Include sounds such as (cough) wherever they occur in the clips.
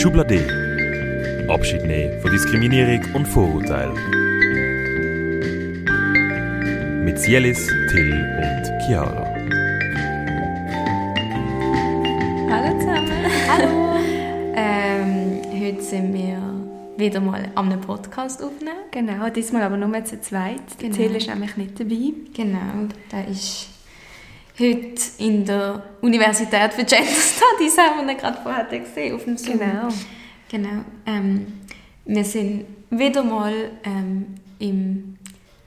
Schublade. Abschied nehmen von Diskriminierung und Vorurteil. Mit Sielis, Till und Chiara. Hallo zusammen. Hallo. (laughs) Ähm, heute sind wir wieder mal an einem Podcast aufnehmen. Genau, diesmal aber nur zu zweit. Genau. Till ist nämlich nicht dabei. Genau, der ist heute in der Universität für Gender Studies, haben wir gerade vorher gesehen, auf dem Zoom. Genau. Genau. Ähm, wir sind wieder mal ähm, im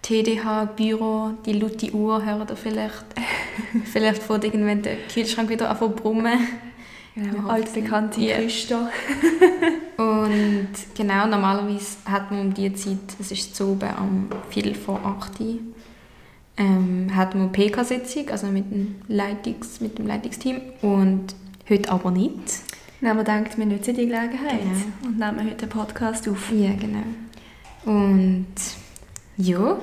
TDH-Büro, die laute Uhr hört ihr vielleicht. (laughs) vielleicht fährt irgendwann der Kühlschrank wieder an zu brummen. Genau, altbekannte Ja. Christa. (laughs) (laughs) Und genau, normalerweise hat man um diese Zeit, es ist zu oben am Viertel vor 8 Uhr, ähm, hat man PK-Sitzung, also mit dem, Leitungs-, mit dem Leitungsteam. Und heute aber nicht. Dann haben wir gedacht, wir nutzen die Gelegenheit Genau. und nehmen heute einen Podcast auf. Ja, genau. Und ja,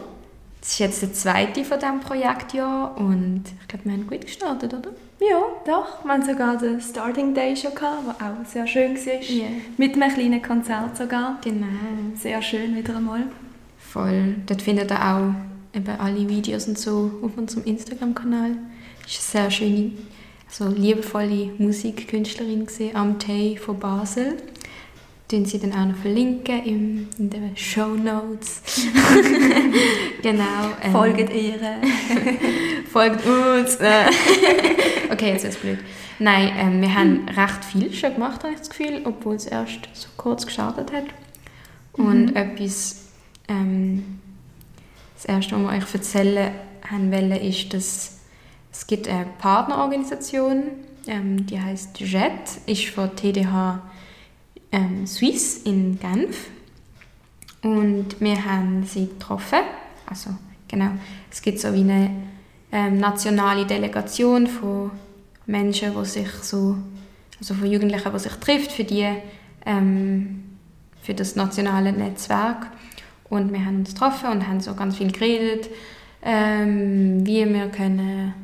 das ist jetzt der zweite von diesem Projektjahr und ich glaube, wir haben gut gestartet, oder? Ja, doch. Wir haben sogar den Starting Day schon gehabt, der auch sehr schön war. Ja. Mit einem kleinen Konzert sogar. Genau. Sehr schön wieder einmal. Voll. Dort findet ihr auch eben alle Videos und so auf unserem Instagram-Kanal. War eine sehr schöne, so liebevolle Musikkünstlerin gesehen, Amtei von Basel. Den sie dann auch noch verlinken im, in den Show Notes. (laughs) genau. ähm, Folgt ihr. (laughs) folgt uns. Äh. (laughs) okay, jetzt ist blöd. Nein, ähm, wir haben recht viel schon gemacht, habe ich das Gefühl, obwohl es erst so kurz gestartet hat. Und etwas, ähm, das erste, was wir euch erzählen haben wollen, ist, dass es gibt eine Partnerorganisation, ähm, die heißt JET, ist von TDH ähm, Suisse in Genf. Und wir haben sie getroffen. Also, genau. Es gibt so wie eine ähm, nationale Delegation von Menschen, die sich so, also von Jugendlichen, die sich trifft für die, ähm, für das nationale Netzwerk. Und wir haben uns getroffen und haben so ganz viel geredet, ähm, wie wir können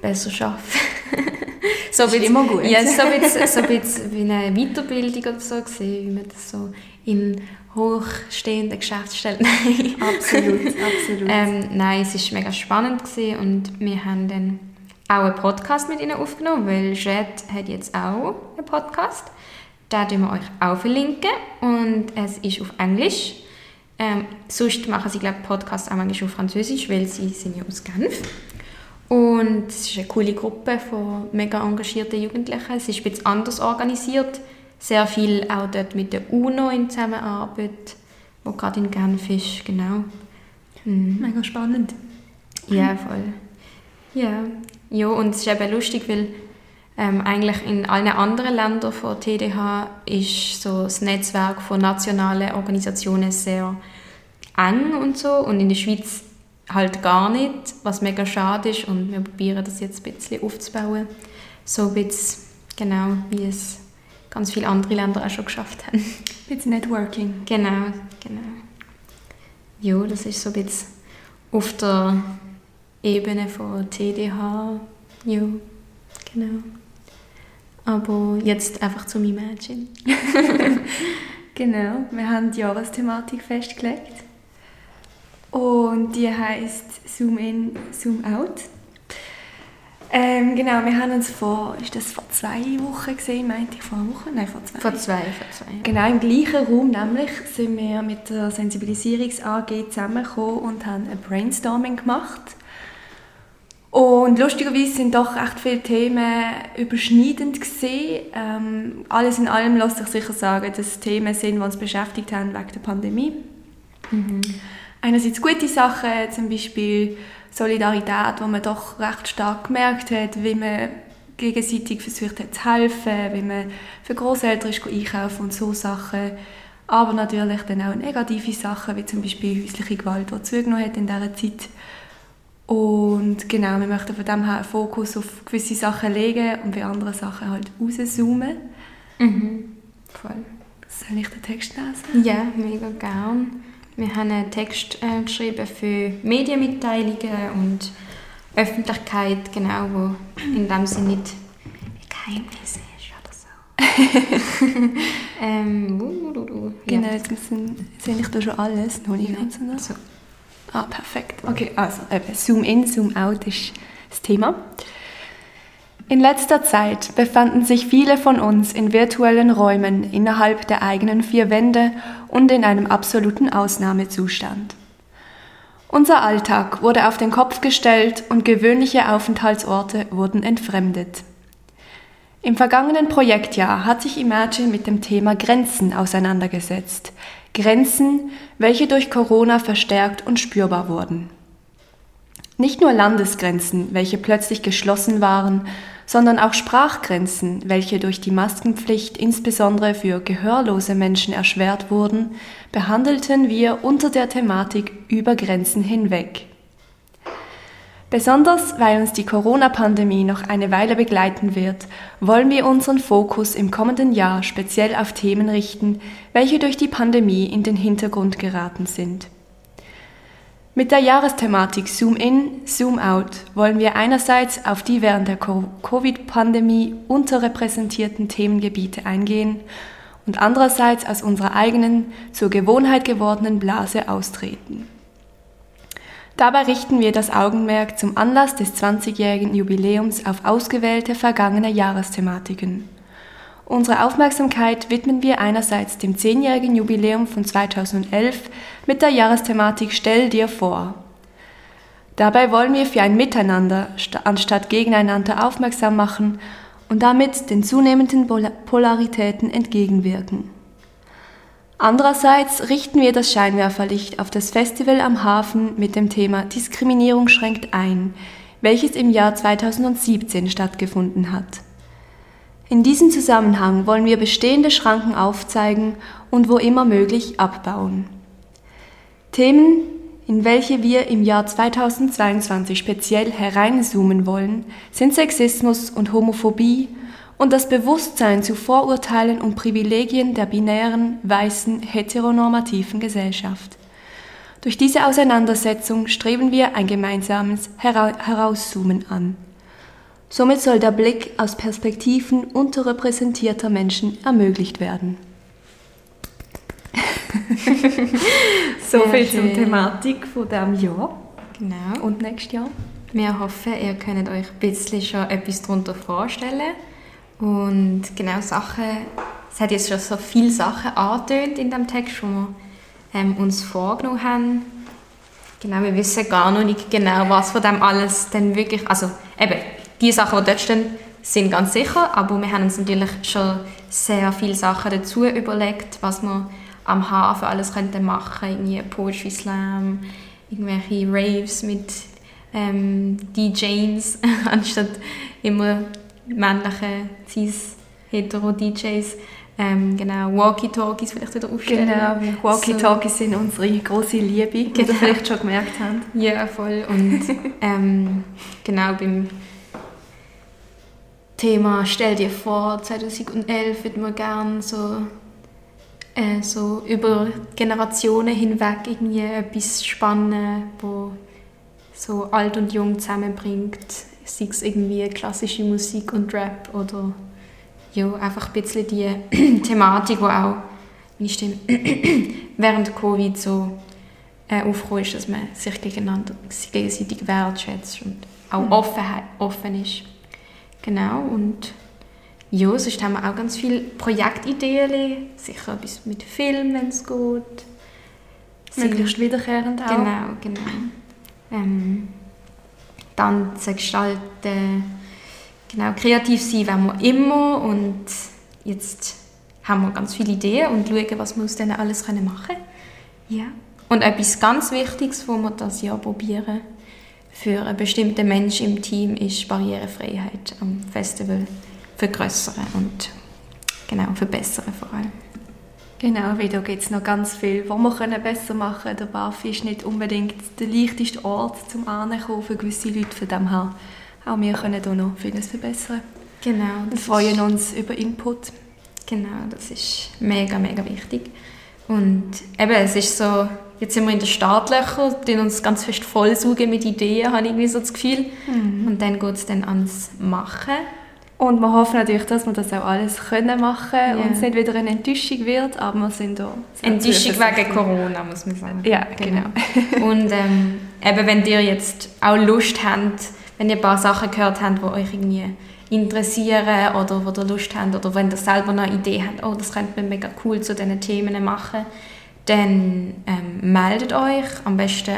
besser arbeiten (laughs) so Ist immer gut. Ja, so ein bisschen, so ein bisschen wie eine Weiterbildung oder so gesehen, wie man das so in hochstehenden Geschäftsstellen... (laughs) Nein. Absolut, absolut. Ähm, nein, es war mega spannend gewesen und wir haben dann auch einen Podcast mit ihnen aufgenommen, weil Jet hat jetzt auch einen Podcast. Den tun wir euch auch verlinken und es ist auf Englisch. Ähm, sonst machen sie, glaube Podcasts auch manchmal auf Französisch, weil sie sind ja aus Genf. Und es ist eine coole Gruppe von mega engagierten Jugendlichen. Es ist ein bisschen anders organisiert. Sehr viel auch dort mit der UNO in Zusammenarbeit, wo gerade in Genf ist, genau. Mhm. Mega spannend. Ja, voll. Ja. ja, und es ist eben lustig, weil ähm, eigentlich in allen anderen Ländern von TDH ist so das Netzwerk von nationalen Organisationen sehr eng und so und in der Schweiz halt gar nicht, was mega schade ist und wir probieren das jetzt ein bisschen aufzubauen. So ein bisschen, genau, wie es ganz viele andere Länder auch schon geschafft haben. Ein bisschen Networking. Genau, genau. Ja, das ist so ein bisschen auf der Ebene von TDH. Ja, genau. Aber jetzt einfach zu meinem Mädchen. (laughs) Genau, wir haben die Jahresthematik festgelegt. Und die heißt Zoom in, Zoom out. Ähm, genau, wir haben uns vor, ist das vor zwei Wochen gesehen, meinte ich, vor einer Woche? Nein, vor zwei. Vor zwei, vor zwei. Genau, im gleichen Raum nämlich sind wir mit der Sensibilisierungs AG zusammengekommen und haben ein Brainstorming gemacht. Und lustigerweise sind doch echt viele Themen überschneidend gesehen. Ähm, alles in allem lässt sich sicher sagen, dass es Themen sind, die uns beschäftigt haben wegen der Pandemie. Einerseits gute Sachen, zum Beispiel Solidarität, wo man doch recht stark gemerkt hat, wie man gegenseitig versucht hat zu helfen, wie man für Großeltern ist einkaufen und so Sachen. Aber natürlich dann auch negative Sachen, wie zum Beispiel häusliche Gewalt, die zugenommen hat in dieser Zeit. Und genau, wir möchten von dem her einen Fokus auf gewisse Sachen legen und bei anderen Sachen halt rauszoomen. Mhm. Voll. Soll ich den Text lesen? Ja, mega gern. Wir haben einen Text äh, geschrieben für Medienmitteilungen und Öffentlichkeit, genau, wo in dem Sinne nicht Geheimnis ist oder so. (laughs) ähm, uh, uh, uh. Genau, Ja. jetzt müssen, sehe ich da schon alles. Noch nicht ganz. So. Ah, perfekt. Okay, also eben, Zoom in, Zoom out ist das Thema. In letzter Zeit befanden sich viele von uns in virtuellen Räumen innerhalb der eigenen vier Wände und in einem absoluten Ausnahmezustand. Unser Alltag wurde auf den Kopf gestellt und gewöhnliche Aufenthaltsorte wurden entfremdet. Im vergangenen Projektjahr hat sich Imagine mit dem Thema Grenzen auseinandergesetzt. Grenzen, welche durch Corona verstärkt und spürbar wurden. Nicht nur Landesgrenzen, welche plötzlich geschlossen waren, sondern auch Sprachgrenzen, welche durch die Maskenpflicht insbesondere für gehörlose Menschen erschwert wurden, behandelten wir unter der Thematik über Grenzen hinweg. Besonders weil uns die Corona-Pandemie noch eine Weile begleiten wird, wollen wir unseren Fokus im kommenden Jahr speziell auf Themen richten, welche durch die Pandemie in den Hintergrund geraten sind. Mit der Jahresthematik Zoom In, Zoom Out wollen wir einerseits auf die während der Co- Covid-Pandemie unterrepräsentierten Themengebiete eingehen und andererseits aus unserer eigenen, zur Gewohnheit gewordenen Blase austreten. Dabei richten wir das Augenmerk zum Anlass des 20-jährigen Jubiläums auf ausgewählte vergangene Jahresthematiken. Unsere Aufmerksamkeit widmen wir einerseits dem 10-jährigen Jubiläum von 2011 mit der Jahresthematik Stell dir vor. Dabei wollen wir für ein Miteinander sta- anstatt gegeneinander aufmerksam machen und damit den zunehmenden Pola- Polaritäten entgegenwirken. Andererseits richten wir das Scheinwerferlicht auf das Festival am Hafen mit dem Thema Diskriminierung schränkt ein, welches im Jahr 2017 stattgefunden hat. In diesem Zusammenhang wollen wir bestehende Schranken aufzeigen und wo immer möglich abbauen. Themen, in welche wir im Jahr 2022 speziell hereinzoomen wollen, sind Sexismus und Homophobie und das Bewusstsein zu Vorurteilen und Privilegien der binären, weißen, heteronormativen Gesellschaft. Durch diese Auseinandersetzung streben wir ein gemeinsames Hera Herauszoomen an. Somit soll der Blick aus Perspektiven unterrepräsentierter Menschen ermöglicht werden. (laughs) So Sehr viel zur schön. Thematik von diesem Jahr. Genau. Und nächstes Jahr? Wir hoffen, ihr könnt euch ein bisschen schon etwas darunter vorstellen. Und genau Sachen, es hat jetzt schon so viele Sachen angetönt in dem Text, die wir ähm, uns vorgenommen haben. Genau, wir wissen gar noch nicht genau, was von dem alles dann wirklich, also eben, die Sachen, die dort stehen, sind ganz sicher, aber wir haben uns natürlich schon sehr viele Sachen dazu überlegt, was wir am Hafen alles könnten machen, irgendwie Poetry Slam, irgendwelche Raves mit ähm, DJs, (laughs) anstatt immer männliche cis-hetero-DJs. Ähm, genau, Walkie-Talkies vielleicht wieder aufstellen. Genau, Walkie-Talkies sind unsere große Liebe, wie ihr Genau. vielleicht schon gemerkt habt. Ja, voll. Und ähm, genau beim Thema Stell dir vor, 2011 würden wir gerne so, äh, so über Generationen hinweg irgendwie etwas spannen, wo so alt und jung zusammenbringt. Sei es irgendwie klassische Musik und Rap oder ja, einfach ein bisschen die (clears throat) Thematik, die auch meine Stimme, (clears throat) während Covid so äh, aufgekommen ist, dass man sich gegeneinander, sich gegenseitig wertschätzt und auch Offenheit, offen ist. Genau, und ja, sonst haben wir auch ganz viele Projektideen, sicher etwas mit Film, wenn es geht. Möglichst wiederkehrend auch. Genau, genau. Ähm, zu gestalten, genau, kreativ sein wollen wir immer und jetzt haben wir ganz viele Ideen und schauen, was wir aus denen alles machen können. Ja. Und etwas ganz Wichtiges, was wir das Jahr probieren, für einen bestimmten Menschen im Team ist Barrierefreiheit am Festival vergrößern und genau, verbessern vor allem. Genau, weil da gibt es noch ganz viel, was wir können besser machen können. Der BAF ist nicht unbedingt der leichteste Ort zum Ankommen für gewisse Leute. Von dem her, auch wir können hier noch vieles verbessern. Genau. Wir freuen uns über Input. Genau, das ist mega, mega wichtig. Und eben, es ist so, jetzt sind wir in den Startlöchern, die uns ganz fest vollsaugen mit Ideen, habe ich irgendwie so das Gefühl. Und dann geht es dann ans Machen. Und wir hoffen natürlich, dass wir das auch alles können machen Ja. und es nicht wieder eine Enttäuschung wird, aber wir sind da. Enttäuschung wegen. Corona, muss man sagen. Ja, genau. Und ähm, eben, wenn ihr jetzt auch Lust habt, wenn ihr ein paar Sachen gehört habt, die euch irgendwie interessieren oder wo ihr Lust habt oder wenn ihr selber noch eine Idee habt, oh, das könnte man mega cool zu diesen Themen machen, dann ähm, meldet euch am besten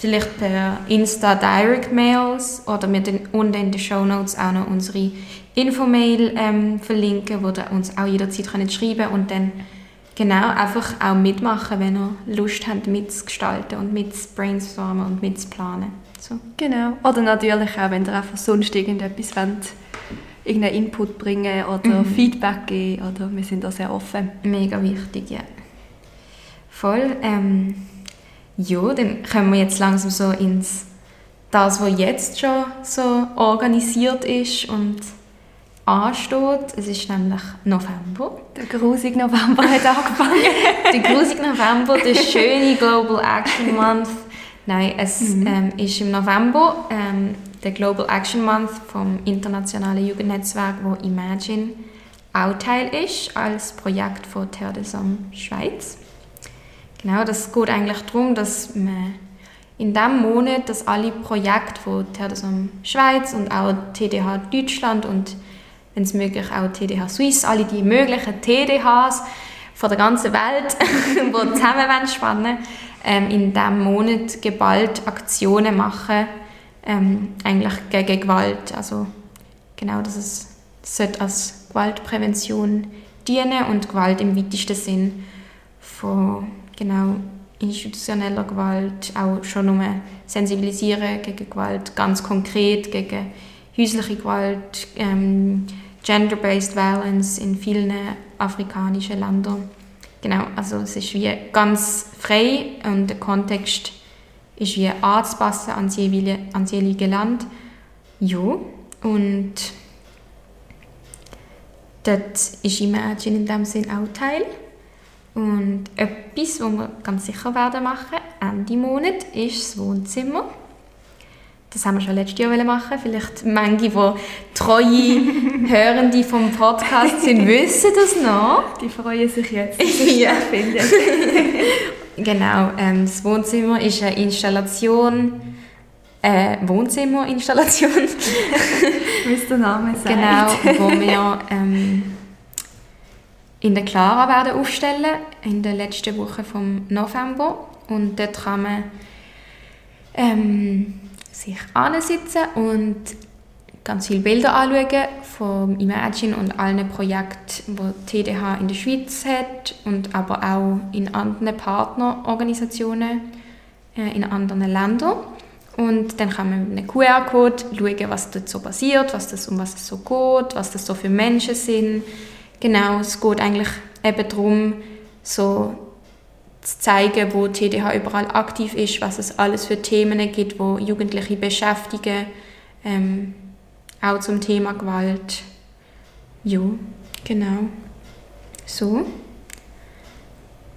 vielleicht per Insta Direct Mails oder wir dann unten in den Show Notes auch noch unsere Infomail ähm, verlinken, wo ihr uns auch jederzeit könnt schreiben und dann genau einfach auch mitmachen, wenn ihr Lust habt mitzugestalten und mitzubrainstormen und mitzuplanen. So. Genau. Oder natürlich auch, wenn ihr einfach sonst irgendetwas wollt, irgendeinen Input bringen oder Feedback geben. Oder wir sind da sehr offen. Mega wichtig, ja. Voll. Ähm, ja, dann kommen wir jetzt langsam so ins das, was jetzt schon so organisiert ist und ansteht. Es ist nämlich November. Der grusige November hat angefangen. (laughs) Der grusige November, der schöne Global Action Month. Nein, es ähm, ist im November ähm, der Global Action Month vom internationalen Jugendnetzwerk, wo Imagine auch Teil ist, als Projekt von Terre des Hommes Schweiz. Genau, das geht eigentlich darum, dass man in diesem Monat, dass alle Projekte von Hommes Schweiz und auch TDH Deutschland und wenn es möglich auch TDH Suisse, alle die möglichen TDHs von der ganzen Welt, (laughs) die zusammen spannen ähm, in diesem Monat geballt Aktionen machen, ähm, eigentlich gegen Gewalt. Also genau, dass es das sollte als Gewaltprävention dienen und Gewalt im weitesten Sinn von genau institutioneller Gewalt auch schon nur sensibilisieren gegen Gewalt, ganz konkret gegen häusliche Gewalt, ähm, gender-based violence in vielen afrikanischen Ländern. Genau, also es ist wie ganz frei und der Kontext ist wie anzupassen ans jeweilige, ans jeweilige Land. Ja, und dort ist Imagine in dem Sinn auch Teil. Und etwas, was wir ganz sicher werden machen, Ende Monat, ist das Wohnzimmer. Das haben wir schon letztes Jahr machen. Vielleicht manche, die treue (laughs) Hörende vom Podcast sind, wissen das noch. Die freuen sich jetzt, dass (laughs) Ja. stattfindet. (laughs) Genau, ähm, das Wohnzimmer ist eine Installation, äh, Wohnzimmerinstallation, Wie es der Name sagt. genau, wo wir ähm, in der Clara werden aufstellen, in der letzten Woche vom November. Und dort kann man ähm, sich ansitzen und ganz viele Bilder anschauen vom Imagine und allen Projekten, die TDH in der Schweiz hat und aber auch in anderen Partnerorganisationen äh, in anderen Ländern. Und dann kann man mit einem QR-Code schauen, was dort so passiert, was das, um was es so geht, was das so für Menschen sind. Genau, es geht eigentlich eben darum, so zu zeigen, wo TDH überall aktiv ist, was es alles für Themen gibt, wo Jugendliche beschäftigen, ähm, auch zum Thema Gewalt. Ja, genau. So.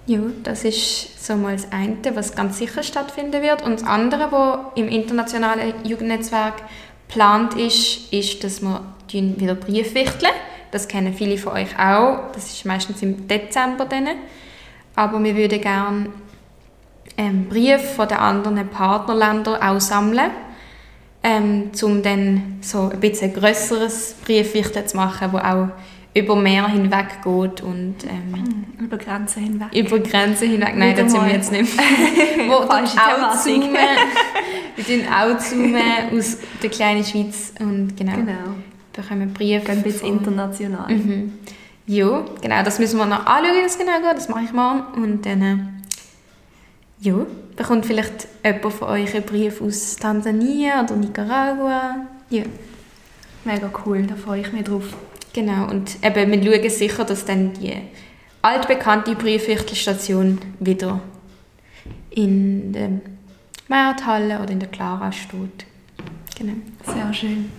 Ja, das ist so mal das eine, was ganz sicher stattfinden wird. Und das andere, was im internationalen Jugendnetzwerk geplant ist, ist, dass wir wieder Brief wichteln. Das kennen viele von euch auch. Das ist meistens im Dezember dann. Aber wir würden gerne ähm, Briefe von den anderen Partnerländern auch sammeln, ähm, um dann so ein bisschen grösseres Briefwichteln zu machen, wo auch über mehr hinweg geht und ähm, Über Grenzen hinweg. über Grenzen hinweg. Nein, das sind wir jetzt nicht. (laughs) Wo Falsche auch zoomen. Wir tun auch zoomen aus der kleinen Schweiz und genau, Genau. Bekommen Briefe. Gehen bis von- international. Mhm. Ja, genau, das müssen wir noch anschauen, das genau geht. Das mache ich morgen. Und dann, äh, ja, bekommt vielleicht jemand von euch einen Brief aus Tansania oder Nicaragua. Ja, Mega cool, da freue ich mich drauf. genau. Und eben, wir schauen sicher, dass dann die altbekannte Briefwichtelstation wieder in der Markthalle oder in der Clara steht. Genau. Sehr schön.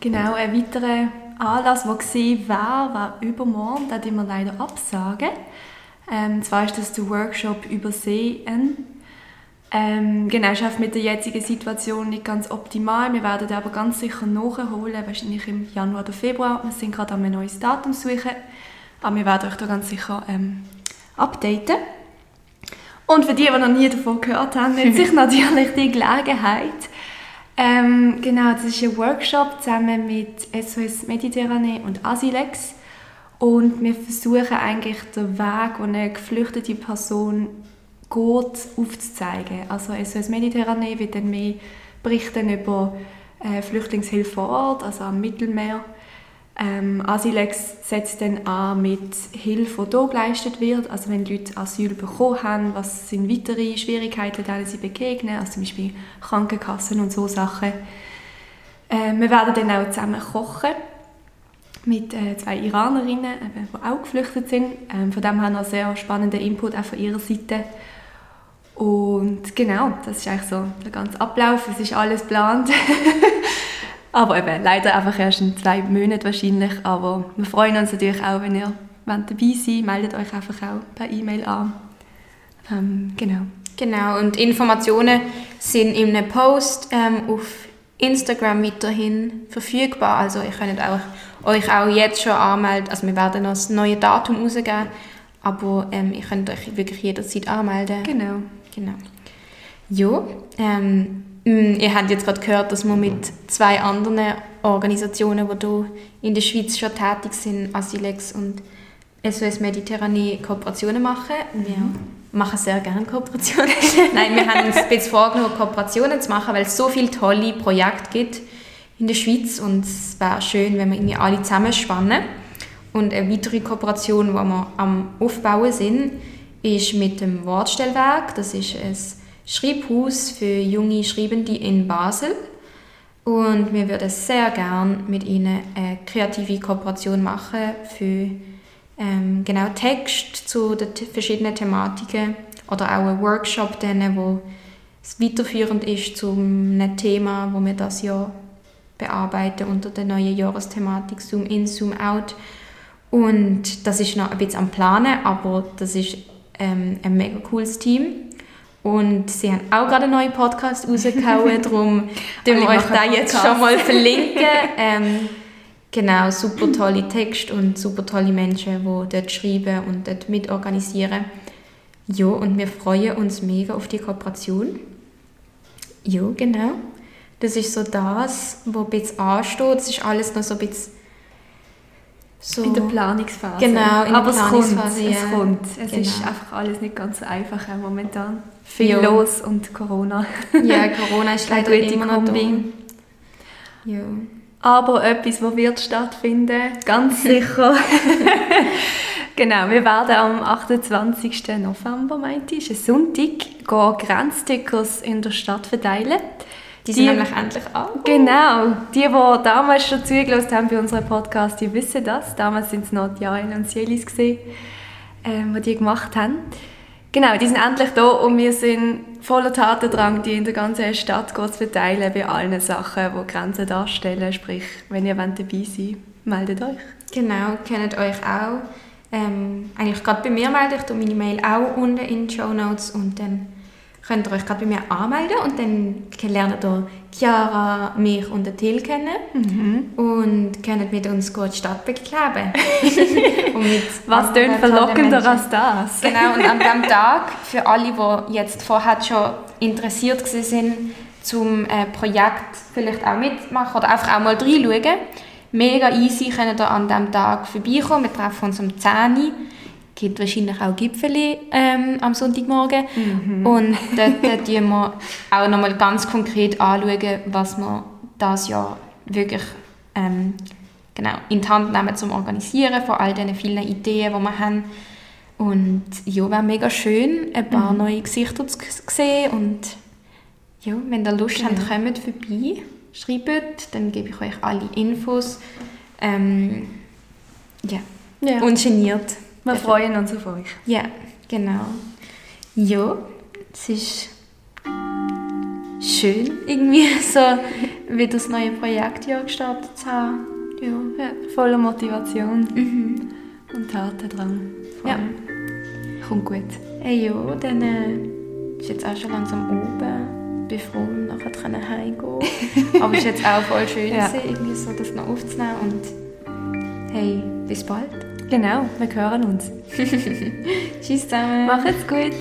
Genau, ein weiterer Anlass, der war, war, war übermorgen, da wir leider absagen. Ähm, zwar ist das der Workshop Übersehen. Ähm, genau, ist mit der jetzigen Situation nicht ganz optimal. Wir werden aber ganz sicher nachholen, wahrscheinlich im Januar oder Februar. Wir sind gerade an ein neues Datum suchen, aber wir werden euch da ganz sicher ähm, updaten. Und für die, die noch nie davon gehört haben, nützt sich (laughs) natürlich die Gelegenheit. Ähm, genau, das ist ein Workshop zusammen mit SOS Mediterranee und Asilex. Und wir versuchen eigentlich den Weg, den eine geflüchtete Person geht, aufzuzeigen. Also SOS Mediterranee wird dann mehr berichten über äh, Flüchtlingshilfe vor Ort, also am Mittelmeer. Ähm, Asilex setzt dann an mit Hilfe, die hier geleistet wird. Also wenn Leute Asyl bekommen haben, was sind weitere Schwierigkeiten, denen sie begegnen, also zum Beispiel Krankenkassen und so Sachen. Äh, wir werden dann auch zusammen kochen mit äh, zwei Iranerinnen, äh, die auch geflüchtet sind. Ähm, von dem haben wir sehr spannenden Input auch von ihrer Seite. Und genau, das ist eigentlich so der ganze Ablauf. Es ist alles geplant. (laughs) aber eben, leider einfach erst in zwei Monaten wahrscheinlich. Aber wir freuen uns natürlich auch, wenn ihr dabei seid. Meldet euch einfach auch per E-Mail an. Ähm, genau. Genau, und Informationen sind in einem Post ähm, auf Instagram weiterhin verfügbar. Also ihr könnt auch, euch auch jetzt schon anmelden. Also wir werden noch das neue Datum rausgeben, aber ähm, ihr könnt euch wirklich jederzeit anmelden. Genau. Genau. Ja, ähm, ihr habt jetzt gerade gehört, dass wir mit zwei anderen Organisationen, die hier in der Schweiz schon tätig sind, Asilex und SOS Mediterranee, Kooperationen machen. Wir machen sehr gerne Kooperationen. (laughs) Nein, wir haben uns jetzt vorgenommen, Kooperationen zu machen, weil es so viele tolle Projekte gibt in der Schweiz und es wäre schön, wenn wir irgendwie alle zusammenspannen. Und eine weitere Kooperation, die wir am Aufbauen sind, ist mit dem Wortstellwerk. Das ist ein Schreibhaus für junge Schreibende in Basel. Und wir würden sehr gerne mit ihnen eine kreative Kooperation machen für ähm, genau Text zu den verschiedenen Thematiken oder auch einen Workshop, denen, wo es weiterführend ist zu einem Thema, wo wir das Jahr bearbeiten unter der neuen Jahresthematik Zoom in, Zoom out. Und das ist noch ein bisschen am Planen, aber das ist ähm, ein mega cooles Team. Und sie haben auch gerade einen neuen Podcast rausgehauen, (laughs) darum tun wir euch da jetzt schon mal (laughs) verlinken. Ähm, genau, super tolle Texte und super tolle Menschen, die dort schreiben und dort mitorganisieren. Ja, und wir freuen uns mega auf die Kooperation. Ja, genau. Das ist so das, was ein bisschen ansteht. Das ist alles noch so ein bisschen so in der Planungsphase. Genau, in Aber der Planungsphase. es kommt. Es, kommt. es Genau. ist einfach alles nicht ganz so einfach auch momentan. Viel Ja. los und Corona. Ja, Corona ist (laughs) leider immer noch da. Ja. Aber etwas, das wird stattfinden, ganz (laughs) sicher. (laughs) genau, wir werden am 28. November, meinte ich, Sonntag, gehen Grenzstickers in der Stadt verteilen. Die sind nämlich endlich an. Genau, die, die damals schon zugelassen haben bei unserem Podcast, die wissen das. Damals waren es noch die Jael und Sielis, ähm, die die gemacht haben. Genau, die sind endlich da und wir sind voller Tatendrang, die in der ganzen Stadt zu verteilen bei allen Sachen, die Grenzen darstellen. Sprich, wenn ihr wollt dabei sein meldet euch. Genau, kennt euch auch. Ähm, eigentlich gerade bei mir melde ich meine Mail auch unten in die Show Notes und dann könnt ihr euch gerade bei mir anmelden und dann lernt ihr Chiara, mich und den Till kennen und könnt mit uns gut die Stadt bekleben. (laughs) Was tönt verlockender als das? Genau, und an diesem (laughs) Tag, für alle, die jetzt vorher schon interessiert sind, zum äh, Projekt vielleicht auch mitmachen oder einfach auch mal reinschauen, mega easy können ihr an diesem Tag vorbeikommen. Wir treffen uns um 10 Uhr. Es gibt wahrscheinlich auch Gipfeli ähm, am Sonntagmorgen. Und dort (laughs) tun wir auch nochmal ganz konkret anschauen, was wir dieses Jahr wirklich ähm, genau, in die Hand nehmen zum Organisieren von all diesen vielen Ideen, die wir haben. Und ja, wäre mega schön, ein paar neue Gesichter zu sehen. Und ja, wenn ihr Lust habt, kommt vorbei, schreibt, dann gebe ich euch alle Infos. Ähm, ja, Ja. ungeniert. Wir freuen uns auf euch. Ja, genau. Ja, es ist schön, irgendwie (laughs) so wieder das neue Projektjahr gestartet zu haben. Ja. Ja, voller Motivation Mhm. und Tatendrang. Ja. Kommt gut. Hey, ja, dann äh, ist jetzt auch schon langsam oben. Bin froh, nachher können heimgehen. (laughs) Aber es ist jetzt auch voll schön, Ja. irgendwie so das noch aufzunehmen. Und hey, bis bald. Genau, wir hören uns. (laughs) Tschüss zusammen. Macht's gut.